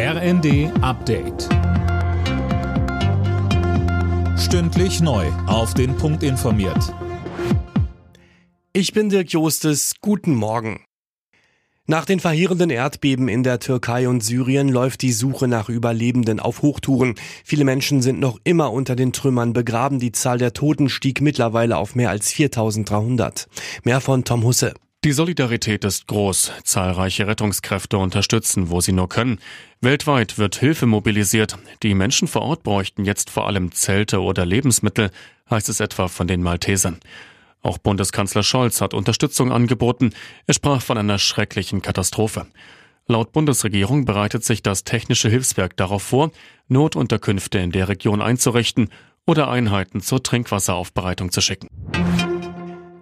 RND Update. Stündlich neu. Auf den Punkt informiert. Ich bin Dirk Jostes. Guten Morgen. Nach den verheerenden Erdbeben in der Türkei und Syrien läuft die Suche nach Überlebenden auf Hochtouren. Viele Menschen sind noch immer unter den Trümmern begraben. Die Zahl der Toten stieg mittlerweile auf mehr als 4300. Mehr von Tom Husse. Die Solidarität ist groß. Zahlreiche Rettungskräfte unterstützen, wo sie nur können. Weltweit wird Hilfe mobilisiert. Die Menschen vor Ort bräuchten jetzt vor allem Zelte oder Lebensmittel, heißt es etwa von den Maltesern. Auch Bundeskanzler Scholz hat Unterstützung angeboten. Er sprach von einer schrecklichen Katastrophe. Laut Bundesregierung bereitet sich das technische Hilfswerk darauf vor, Notunterkünfte in der Region einzurichten oder Einheiten zur Trinkwasseraufbereitung zu schicken.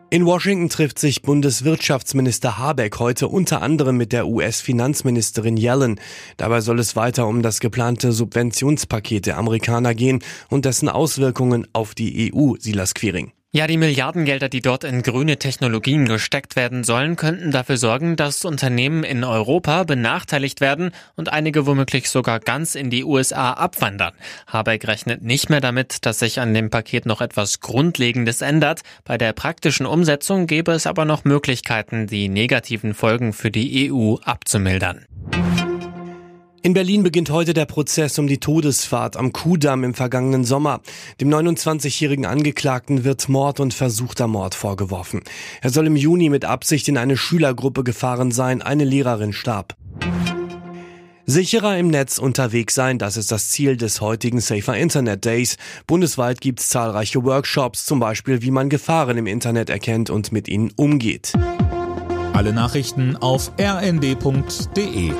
In Washington trifft sich Bundeswirtschaftsminister Habeck heute unter anderem mit der US-Finanzministerin Yellen. Dabei soll es weiter um das geplante Subventionspaket der Amerikaner gehen und dessen Auswirkungen auf die EU, Silas Quiring. Ja, die Milliardengelder, die dort in grüne Technologien gesteckt werden sollen, könnten dafür sorgen, dass Unternehmen in Europa benachteiligt werden und einige womöglich sogar ganz in die USA abwandern. Habeck rechnet nicht mehr damit, dass sich an dem Paket noch etwas Grundlegendes ändert. Bei der praktischen Umsetzung gäbe es aber noch Möglichkeiten, die negativen Folgen für die EU abzumildern. In Berlin beginnt heute der Prozess um die Todesfahrt am Kudamm im vergangenen Sommer. Dem 29-jährigen Angeklagten wird Mord und versuchter Mord vorgeworfen. Er soll im Juni mit Absicht in eine Schülergruppe gefahren sein, eine Lehrerin starb. Sicherer im Netz unterwegs sein, das ist das Ziel des heutigen Safer Internet Days. Bundesweit gibt es zahlreiche Workshops, zum Beispiel wie man Gefahren im Internet erkennt und mit ihnen umgeht. Alle Nachrichten auf rnd.de